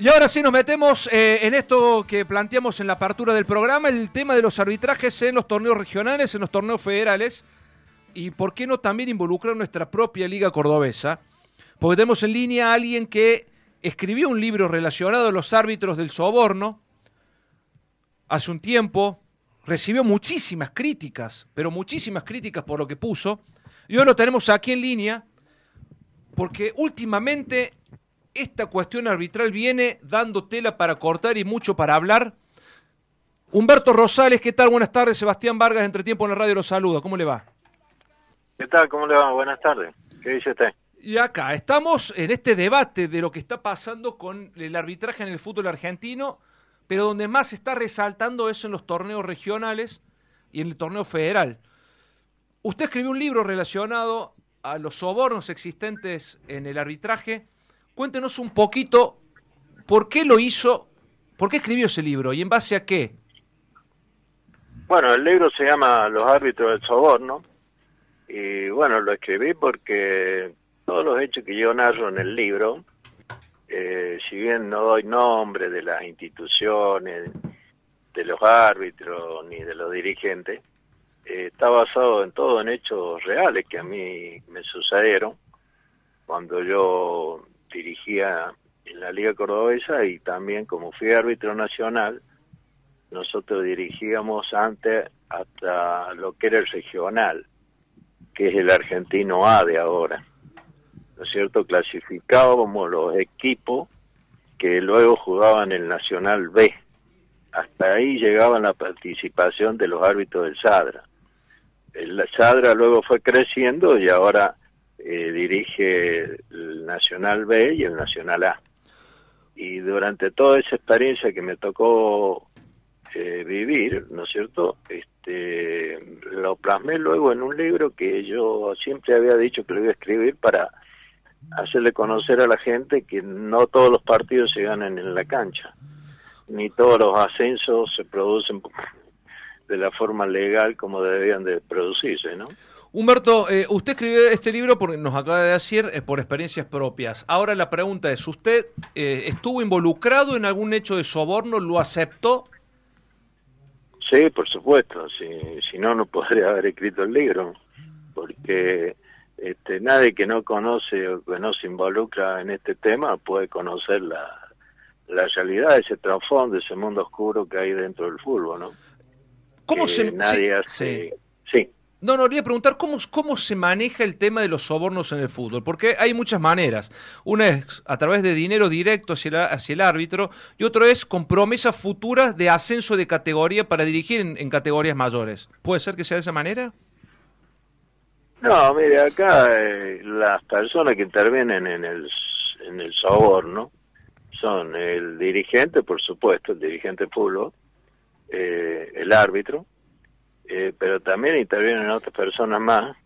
Y ahora sí nos metemos eh, en esto que planteamos en la apertura del programa, el tema de los arbitrajes en los torneos regionales, en los torneos federales, y por qué no también involucrar nuestra propia liga cordobesa, porque tenemos en línea a alguien que escribió un libro relacionado a los árbitros del soborno hace un tiempo, recibió muchísimas críticas, pero muchísimas críticas por lo que puso, y hoy lo tenemos aquí en línea, porque últimamente esta cuestión arbitral viene dando tela para cortar y mucho para hablar. Humberto Rosales, ¿qué tal? Buenas tardes. Sebastián Vargas, Entre Tiempo en la Radio, los saluda. ¿Cómo le va? ¿Qué tal? ¿Cómo le va? Buenas tardes. ¿Qué dice usted? Y acá estamos en este debate de lo que está pasando con el arbitraje en el fútbol argentino, pero donde más se está resaltando es en los torneos regionales y en el torneo federal. Usted escribió un libro relacionado a los sobornos existentes en el arbitraje Cuéntenos un poquito por qué lo hizo, por qué escribió ese libro y en base a qué. Bueno, el libro se llama Los árbitros del soborno y bueno, lo escribí porque todos los hechos que yo narro en el libro, eh, si bien no doy nombre de las instituciones, de los árbitros ni de los dirigentes, eh, está basado en todo en hechos reales que a mí me sucedieron cuando yo dirigía en la Liga Cordobesa y también como fui árbitro nacional, nosotros dirigíamos antes hasta lo que era el regional, que es el argentino A de ahora. ¿No es cierto? Clasificábamos los equipos que luego jugaban el Nacional B. Hasta ahí llegaba la participación de los árbitros del Sadra. El Sadra luego fue creciendo y ahora eh, dirige el Nacional B y el Nacional A. Y durante toda esa experiencia que me tocó eh, vivir, ¿no es cierto? Este, lo plasmé luego en un libro que yo siempre había dicho que lo iba a escribir para hacerle conocer a la gente que no todos los partidos se ganan en la cancha, ni todos los ascensos se producen de la forma legal como debían de producirse, ¿no? Humberto, eh, usted escribió este libro porque nos acaba de decir eh, por experiencias propias. Ahora la pregunta es, ¿usted eh, estuvo involucrado en algún hecho de soborno? ¿Lo aceptó? Sí, por supuesto. Si, si no, no podría haber escrito el libro. Porque este, nadie que no conoce o que no se involucra en este tema puede conocer la, la realidad, ese trasfondo, ese mundo oscuro que hay dentro del fútbol, ¿no? ¿Cómo se... Nadie hace... sí. No, no, quería preguntar cómo, cómo se maneja el tema de los sobornos en el fútbol, porque hay muchas maneras. Una es a través de dinero directo hacia, hacia el árbitro y otro es con promesas futuras de ascenso de categoría para dirigir en, categorías mayores. ¿Puede ser que sea de esa manera? No, mire, acá eh, las personas que intervienen en el, en el soborno son el dirigente, por supuesto, el dirigente fútbol, eh, el árbitro, eh, pero también intervienen otras personas más,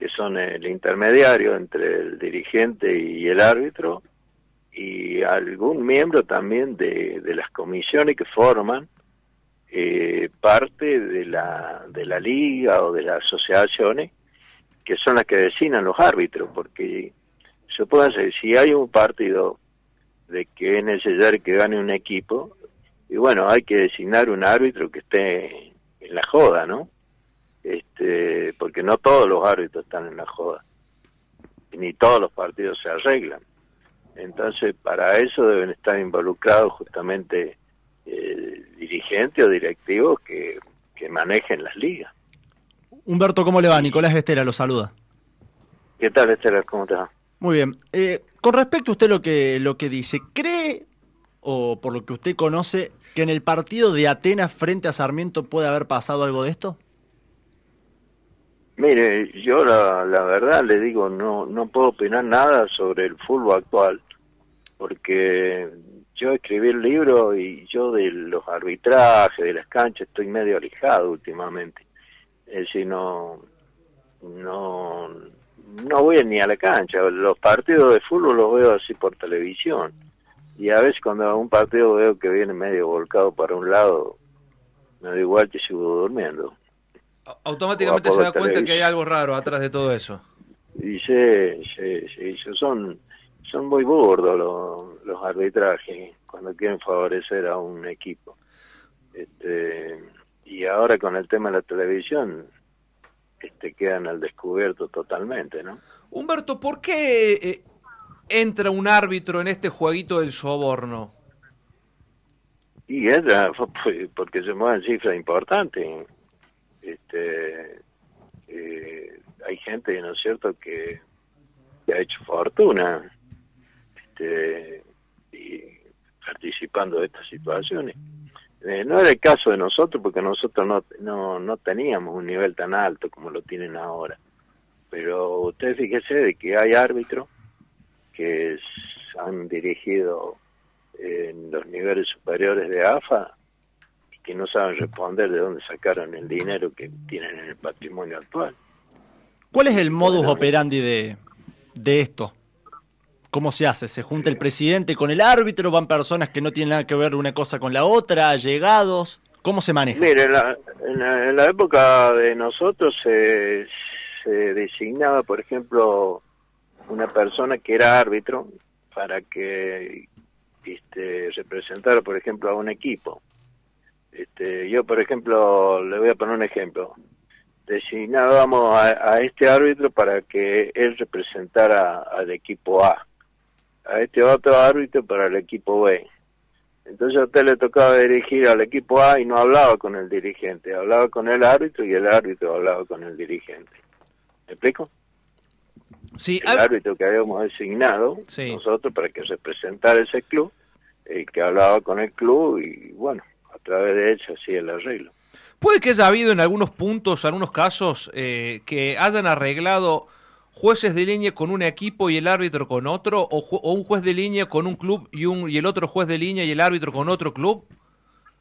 que son el intermediario entre el dirigente y el árbitro, y algún miembro también de, de las comisiones que forman eh, parte de la, de la liga o de las asociaciones, que son las que designan los árbitros, porque supónganse, si hay un partido de que es necesario que gane un equipo, y bueno, hay que designar un árbitro que esté en la joda, ¿no? Este, porque no todos los árbitros están en la joda, ni todos los partidos se arreglan. Entonces, para eso deben estar involucrados justamente eh, dirigentes o directivos que, que manejen las ligas. Humberto, ¿cómo le va? Nicolás Estera lo saluda. ¿Qué tal, Estela? ¿Cómo te va? Muy bien. Eh, con respecto a usted lo que, lo que dice, ¿cree o por lo que usted conoce, que en el partido de Atenas frente a Sarmiento puede haber pasado algo de esto? Mire, yo la, la verdad le digo, no, no puedo opinar nada sobre el fútbol actual, porque yo escribí el libro y yo de los arbitrajes, de las canchas, estoy medio alejado últimamente. Es decir, no, no, no voy ni a la cancha. Los partidos de fútbol los veo así por televisión y a veces cuando un partido veo que viene medio volcado para un lado, me da igual que sigo durmiendo. Automáticamente se da cuenta que hay algo raro atrás de todo eso. Y sí, sí, sí, son, son muy burdos los, los arbitrajes. cuando quieren favorecer a un equipo. Este, y ahora con el tema de la televisión, este, quedan al descubierto totalmente, ¿no? Humberto, ¿por qué eh, entra un árbitro en este jueguito del soborno? Y entra porque se mueven cifras importantes. Este, eh, hay gente, ¿no es cierto?, que, ha hecho fortuna este, y participando de estas situaciones. Eh, no era el caso de nosotros, porque nosotros no, no, no teníamos un nivel tan alto como lo tienen ahora. Pero usted fíjese de que hay árbitros que han dirigido en los niveles superiores de AFA y que no saben responder de dónde sacaron el dinero que tienen en el patrimonio actual. ¿Cuál es el modus operandi de, de esto? ¿Cómo se hace? ¿Se junta el presidente con el árbitro? ¿Van personas que no tienen nada que ver una cosa con la otra? ¿Llegados? ¿Cómo se maneja? Mire, en la, época de nosotros se, designaba, por ejemplo, una persona que era árbitro para que este, representara, por ejemplo, a un equipo. Este, yo, por ejemplo, le voy a poner un ejemplo. Designábamos a este árbitro para que él representara al equipo A a este otro árbitro para el equipo B. Entonces a usted le tocaba dirigir al equipo A y no hablaba con el dirigente, hablaba con el árbitro y el árbitro hablaba con el dirigente. ¿Me explico? Sí, el árbitro que habíamos designado nosotros para que representara ese club, y que hablaba con el club y bueno, a través de él se hacía el arreglo. Puede que haya habido en algunos puntos, algunos casos, eh, que hayan arreglado jueces de línea con un equipo y el árbitro con otro, o, un juez de línea con un club y, un, y el otro juez de línea y el árbitro con otro club?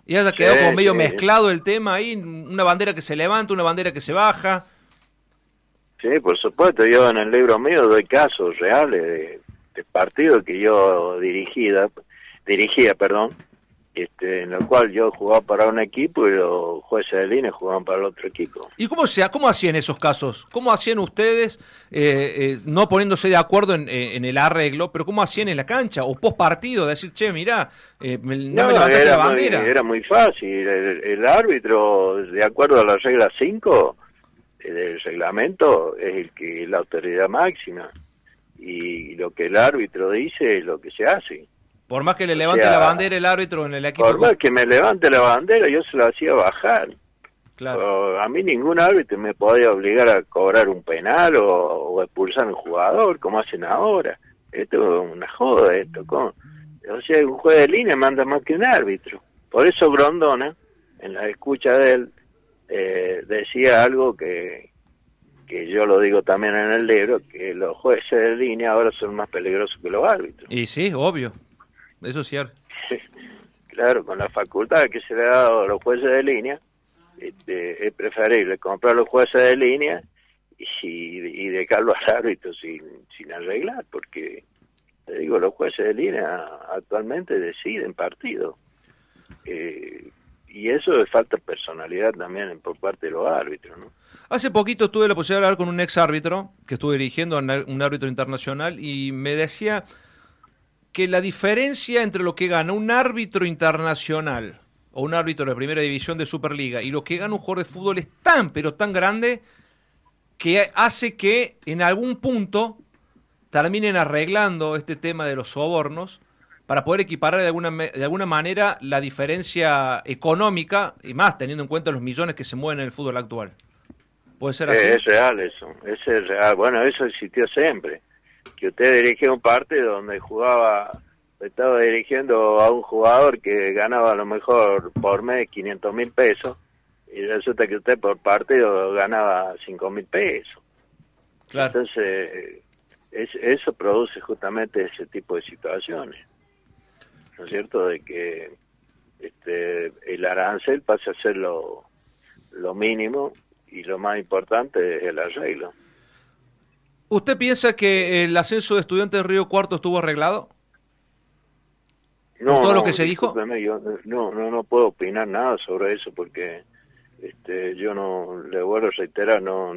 Y haya quedado como medio mezclado el tema ahí, una bandera que se levanta, una bandera que se baja. Sí, por supuesto, yo en el libro mío doy casos reales de, de partidos que yo dirigida, dirigía, perdón, este, en el cual yo jugaba para un equipo y los jueces de línea jugaban para el otro equipo. ¿Y cómo, sea, cómo hacían esos casos? ¿Cómo hacían ustedes, eh, eh, no poniéndose de acuerdo eh, en, el arreglo, pero cómo hacían en la cancha o post partido? Decir, che, mirá, no, me levantaste la bandera. era muy fácil. El, árbitro, de acuerdo a la regla 5 del reglamento, es el que la autoridad máxima. Y lo que el árbitro dice es lo que se hace. Por más que le levante la bandera el árbitro en el equipo. Por más que me levante la bandera, yo se la hacía bajar. Claro. a mí ningún árbitro me podía obligar a cobrar un penal o, expulsar a un jugador, como hacen ahora. Esto es una joda, esto. O sea, un juez de línea manda más que un árbitro. Por eso Grondona, en la escucha de él, eh, decía algo que, que yo lo digo también en el libro, que los jueces de línea ahora son más peligrosos que los árbitros. Y sí, obvio eso es cierto. claro, con la facultad que se le ha dado a los jueces de línea, este, es preferible comprar los jueces de línea y, y dejarlo al árbitro sin, sin arreglar, porque, te digo, los jueces de línea actualmente deciden partido. Eh, y eso es falta de personalidad también por parte de los árbitros, ¿no? Hace poquito tuve la posibilidad de hablar con un ex árbitro que estuve dirigiendo, un árbitro internacional, y me decía que la diferencia entre lo que gana un árbitro internacional o un árbitro de primera división de Superliga y lo que gana un jugador de fútbol es tan, pero tan grande que hace que en algún punto terminen arreglando este tema de los sobornos para poder equiparar de alguna, de alguna manera la diferencia económica y más teniendo en cuenta los millones que se mueven en el fútbol actual. ¿Puede ser así? es real eso, es real. Bueno, eso existió siempre que usted dirigía un partido donde jugaba, estaba dirigiendo a un jugador que ganaba a lo mejor por mes 500 mil pesos y resulta que usted por partido ganaba 5 mil pesos. Entonces, eso produce justamente ese tipo de situaciones. ¿No es cierto? De que este, el arancel pasa a ser lo, lo mínimo y lo más importante es el arreglo. ¿Usted piensa que el ascenso de estudiantes de Río Cuarto estuvo arreglado? No, todo lo que se dijo. no, no, no puedo opinar nada sobre eso porque este, yo no, le vuelvo a reiterar, no,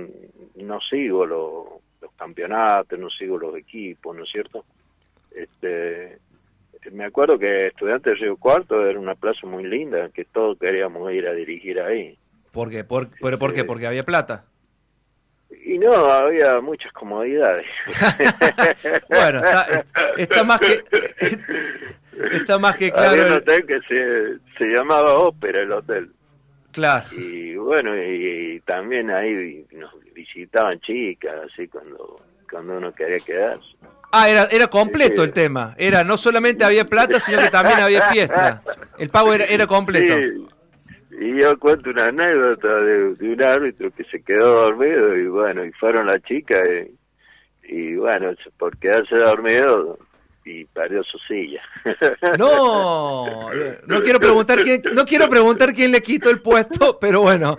no sigo los campeonatos, no sigo los equipos, ¿no es cierto? Este, me acuerdo que Estudiantes de Río Cuarto era una plaza muy linda, que todos queríamos ir a dirigir ahí. ¿Por qué? ¿Por, pero ¿por qué? ¿Porque había plata? Y no, había muchas comodidades. bueno, está, está, más que está más que claro. Había un hotel que se, se llamaba Ópera, el hotel. Claro. Y bueno, y, también ahí nos visitaban chicas, así cuando, cuando uno quería quedarse. Ah, era, era completo el tema. Era no solamente había plata, sino que también había fiesta. El pago era, era completo. Y yo cuento una anécdota de, un árbitro que se quedó dormido y bueno, y fueron las chicas y, y bueno, por quedarse dormido y perdió su silla. No, no quiero preguntar quién, no quiero preguntar quién le quitó el puesto, pero bueno,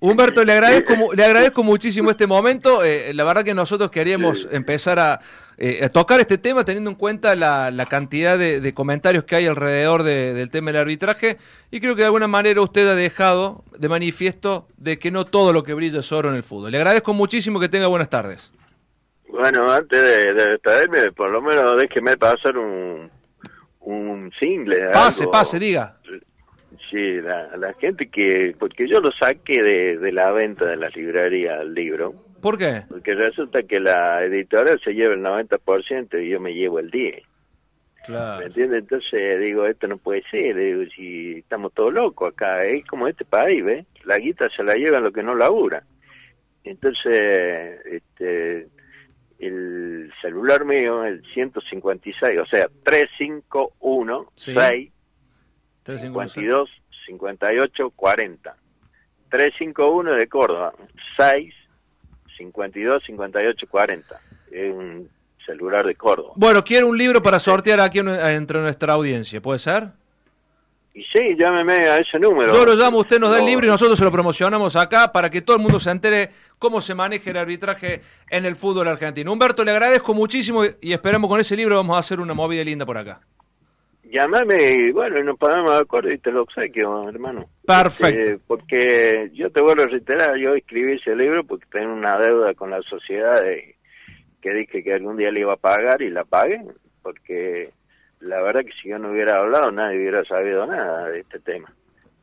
Humberto le agradezco, le agradezco muchísimo este momento. Eh, la verdad que nosotros queríamos empezar eh, a, tocar este tema teniendo en cuenta la, cantidad de, comentarios que hay alrededor del tema del arbitraje y creo que de alguna manera usted ha dejado de manifiesto de que no todo lo que brilla es oro en el fútbol. Le agradezco muchísimo que tenga buenas tardes. Bueno, antes de, despedirme, por lo menos déjeme pasar un, un single. Pase, pase, diga. Sí, la, la gente que... Porque yo lo saqué de, de la venta de la librería el libro. ¿Por qué? Porque resulta que la editorial se lleva el 90% y yo me llevo el 10%. Claro. ¿Me entiendes? Entonces digo, esto no puede ser, digo, si estamos todos locos acá, es como este país, ¿ves? La guita se la llevan lo que no labura. Entonces, este, el celular mío, el 156, o sea, 351 6 52 58 40. 351 de Córdoba, 6 52 58 40. Es un celular de Córdoba. Bueno, quiero un libro para sortear aquí entre nuestra audiencia, ¿puede ser? Y sí, llámeme a ese número. Yo lo llamo, usted nos da el libro y nosotros se lo promocionamos acá para que todo el mundo se entere cómo se maneja el arbitraje en el fútbol argentino. Humberto, le agradezco muchísimo y esperamos con ese libro vamos a hacer una movida linda por acá. Llámame y bueno, nos ponemos de acuerdo y te lo obsequio, hermano. Perfecto. Este, porque yo te vuelvo a reiterar, yo escribí ese libro porque tengo una deuda con la sociedad que dije que algún día le iba a pagar y la pagué, porque la verdad que si yo no hubiera hablado nadie hubiera sabido nada de este tema.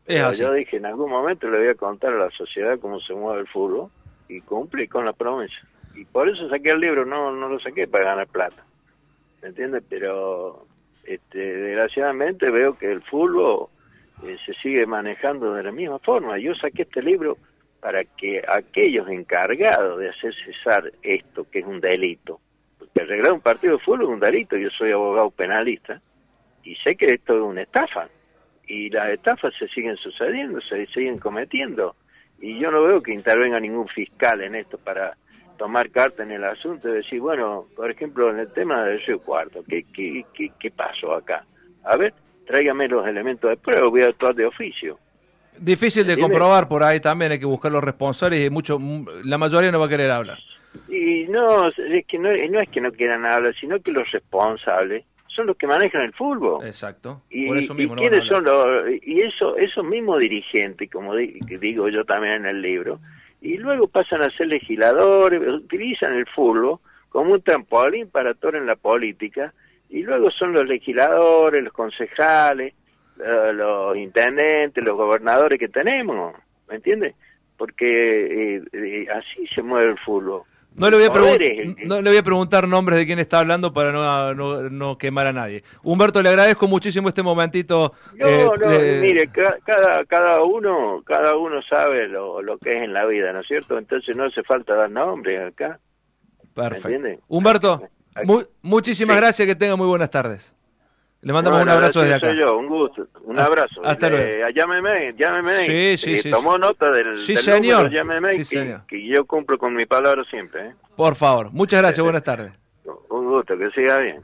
Yo dije, en algún momento le voy a contar a la sociedad cómo se mueve el fútbol y cumplí con la promesa. Y por eso saqué el libro, no no lo saqué para ganar plata. ¿Me entiendes? Pero este, desgraciadamente veo que el fútbol eh, se sigue manejando de la misma forma. Yo saqué este libro para que aquellos encargados de hacer cesar esto, que es un delito, porque arreglar un partido de fútbol es un delito, yo soy abogado penalista, y sé que esto es una estafa, y las estafas se siguen sucediendo, se siguen cometiendo, y yo no veo que intervenga ningún fiscal en esto para tomar carta en el asunto y decir, bueno, por ejemplo, en el tema del Río Cuarto, ¿qué, qué, qué, qué pasó acá? A ver, tráigame los elementos de prueba, voy a actuar de oficio. Difícil de comprobar por ahí también, hay que buscar los responsables y mucho, la mayoría no va a querer hablar. Y no, es que no, no es que no quieran hablar, sino que los responsables son los que manejan el fútbol. Exacto. Y, por eso mismo y son los, y eso, esos mismos dirigentes, como digo yo también en el libro, y luego pasan a ser legisladores, utilizan el fútbol como un trampolín para todo en la política, y luego son los legisladores, los concejales, los intendentes, los gobernadores que tenemos, ¿me entiendes? Porque eh, eh, así se mueve el fútbol. No le, voy a no le voy a preguntar nombres de quién está hablando para no, no, quemar a nadie. Humberto, le agradezco muchísimo este momentito. No, eh, no, mire, cada, cada uno cada uno sabe lo, lo que es en la vida, ¿no es cierto? Entonces no hace falta dar nombres acá. Perfecto. Humberto, muchísimas gracias, que tenga muy buenas tardes. Le mandamos un abrazo desde acá. Soy yo, un gusto, un ah, abrazo. Hasta luego. Eh, llámeme, llámeme. Sí, sí, eh, sí. Tomó nota del, sí, señor. llámeme, sí, señor. que, yo cumplo con mi palabra siempre. ¿eh? Por favor, muchas gracias, buenas tardes. Un gusto, que siga bien.